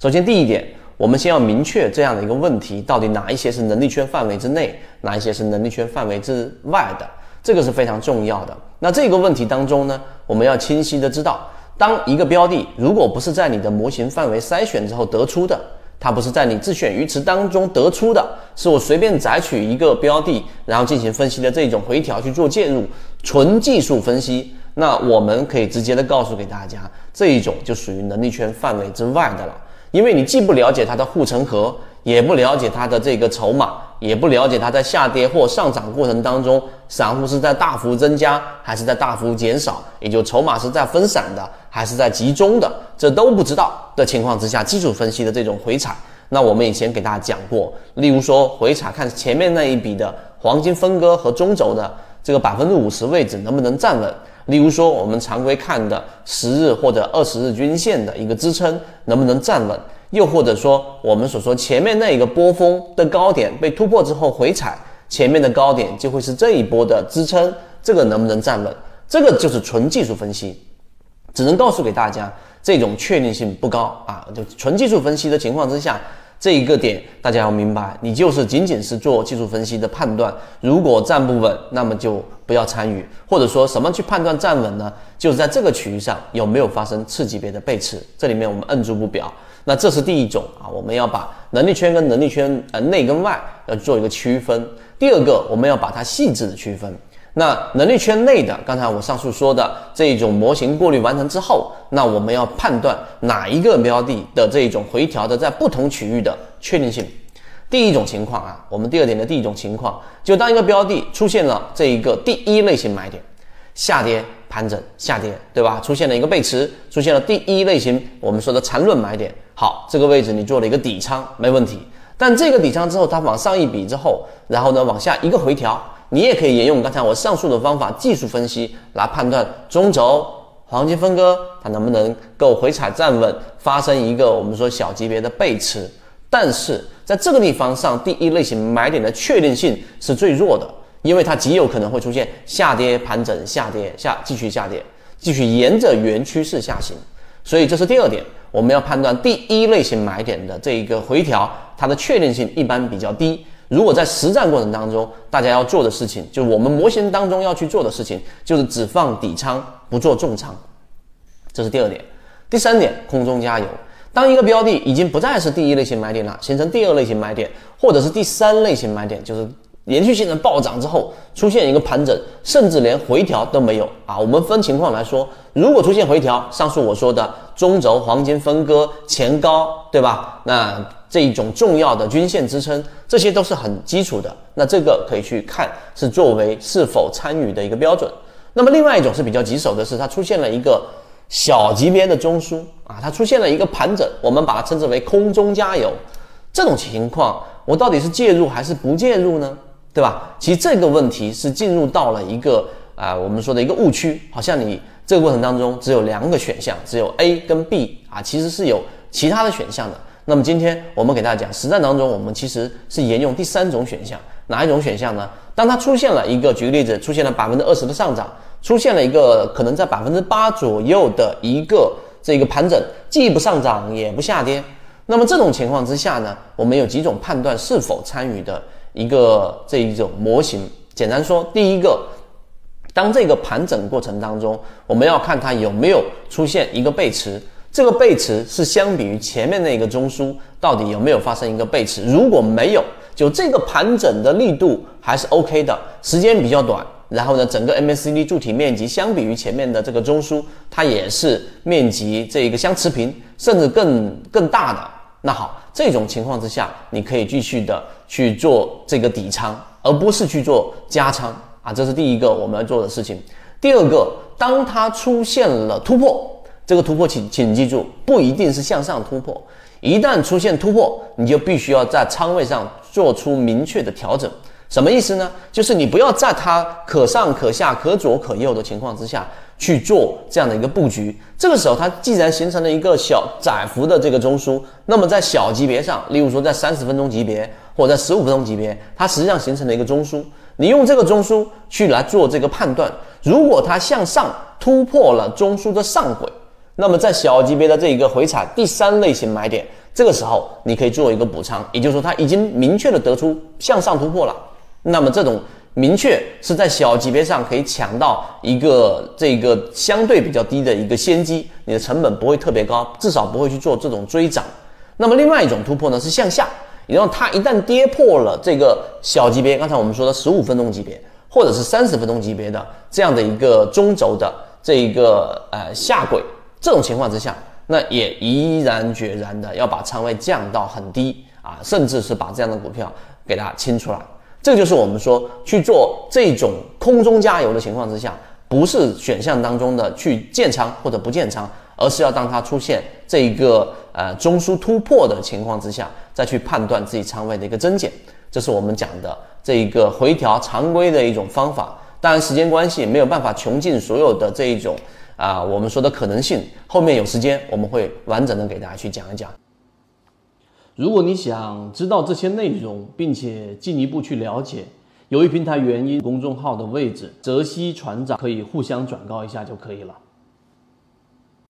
首先第一点，我们先要明确这样的一个问题，到底哪一些是能力圈范围之内，哪一些是能力圈范围之外的，这个是非常重要的。那这个问题当中呢，我们要清晰的知道，当一个标的如果不是在你的模型范围筛选之后得出的，它不是在你自选鱼池当中得出的，是我随便摘取一个标的，然后进行分析的这种回调去做介入，纯技术分析。那我们可以直接的告诉给大家，这一种就属于能力圈范围之外的了，因为你既不了解它的护城河，也不了解它的这个筹码，也不了解它在下跌或上涨过程当中，散户是在大幅增加还是在大幅减少，也就筹码是在分散的还是在集中的，这都不知道的情况之下，技术分析的这种回踩，那我们以前给大家讲过，例如说回踩看前面那一笔的黄金分割和中轴的这个百分之五十位置能不能站稳。例如说，我们常规看的十日或者二十日均线的一个支撑能不能站稳？又或者说，我们所说前面那一个波峰的高点被突破之后回踩，前面的高点就会是这一波的支撑，这个能不能站稳？这个就是纯技术分析，只能告诉给大家，这种确定性不高啊。就纯技术分析的情况之下。这一个点大家要明白，你就是仅仅是做技术分析的判断，如果站不稳，那么就不要参与。或者说什么去判断站稳呢？就是在这个区域上有没有发生次级别的背驰，这里面我们摁住不表。那这是第一种啊，我们要把能力圈跟能力圈呃内跟外要做一个区分。第二个，我们要把它细致的区分。那能力圈内的，刚才我上述说的这一种模型过滤完成之后，那我们要判断哪一个标的的这一种回调的在不同区域的确定性。第一种情况啊，我们第二点的第一种情况，就当一个标的出现了这一个第一类型买点，下跌盘整下跌，对吧？出现了一个背驰，出现了第一类型我们说的缠论买点，好，这个位置你做了一个底仓没问题，但这个底仓之后它往上一笔之后，然后呢往下一个回调。你也可以沿用刚才我上述的方法，技术分析来判断中轴黄金分割它能不能够回踩站稳，发生一个我们说小级别的背驰。但是在这个地方上，第一类型买点的确定性是最弱的，因为它极有可能会出现下跌盘整、下跌下继续下跌，继续沿着原趋势下行。所以这是第二点，我们要判断第一类型买点的这一个回调，它的确定性一般比较低。如果在实战过程当中，大家要做的事情，就是我们模型当中要去做的事情，就是只放底仓，不做重仓。这是第二点。第三点，空中加油。当一个标的已经不再是第一类型买点了，形成第二类型买点，或者是第三类型买点，就是连续性的暴涨之后出现一个盘整，甚至连回调都没有啊。我们分情况来说，如果出现回调，上述我说的中轴黄金分割前高，对吧？那这一种重要的均线支撑，这些都是很基础的。那这个可以去看，是作为是否参与的一个标准。那么另外一种是比较棘手的是，它出现了一个小级别的中枢啊，它出现了一个盘整，我们把它称之为空中加油。这种情况，我到底是介入还是不介入呢？对吧？其实这个问题是进入到了一个啊，我们说的一个误区，好像你这个过程当中只有两个选项，只有 A 跟 B 啊，其实是有其他的选项的。那么今天我们给大家讲，实战当中我们其实是沿用第三种选项，哪一种选项呢？当它出现了一个，举个例子，出现了百分之二十的上涨，出现了一个可能在百分之八左右的一个这个盘整，既不上涨也不下跌，那么这种情况之下呢，我们有几种判断是否参与的一个这一种模型。简单说，第一个，当这个盘整过程当中，我们要看它有没有出现一个背驰。这个背驰是相比于前面那个中枢，到底有没有发生一个背驰？如果没有，就这个盘整的力度还是 OK 的，时间比较短，然后呢，整个 MACD 柱体面积相比于前面的这个中枢，它也是面积这一个相持平，甚至更更大的。那好，这种情况之下，你可以继续的去做这个底仓，而不是去做加仓啊，这是第一个我们要做的事情。第二个，当它出现了突破。这个突破，请请记住，不一定是向上突破。一旦出现突破，你就必须要在仓位上做出明确的调整。什么意思呢？就是你不要在它可上可下、可左可右的情况之下去做这样的一个布局。这个时候，它既然形成了一个小窄幅的这个中枢，那么在小级别上，例如说在三十分钟级别或者在十五分钟级别，它实际上形成了一个中枢。你用这个中枢去来做这个判断，如果它向上突破了中枢的上轨。那么在小级别的这一个回踩第三类型买点，这个时候你可以做一个补仓，也就是说它已经明确的得出向上突破了，那么这种明确是在小级别上可以抢到一个这个相对比较低的一个先机，你的成本不会特别高，至少不会去做这种追涨。那么另外一种突破呢是向下，也就是它一旦跌破了这个小级别，刚才我们说的十五分钟级别或者是三十分钟级别的这样的一个中轴的这一个呃下轨，这种情况之下。那也毅然决然的要把仓位降到很低啊，甚至是把这样的股票给它清出来。这就是我们说去做这种空中加油的情况之下，不是选项当中的去建仓或者不建仓，而是要当它出现这一个呃中枢突破的情况之下，再去判断自己仓位的一个增减。这是我们讲的这一个回调常规的一种方法。当然时间关系没有办法穷尽所有的这一种。啊，我们说的可能性，后面有时间我们会完整的给大家去讲一讲。如果你想知道这些内容，并且进一步去了解，由于平台原因，公众号的位置，泽西船长可以互相转告一下就可以了。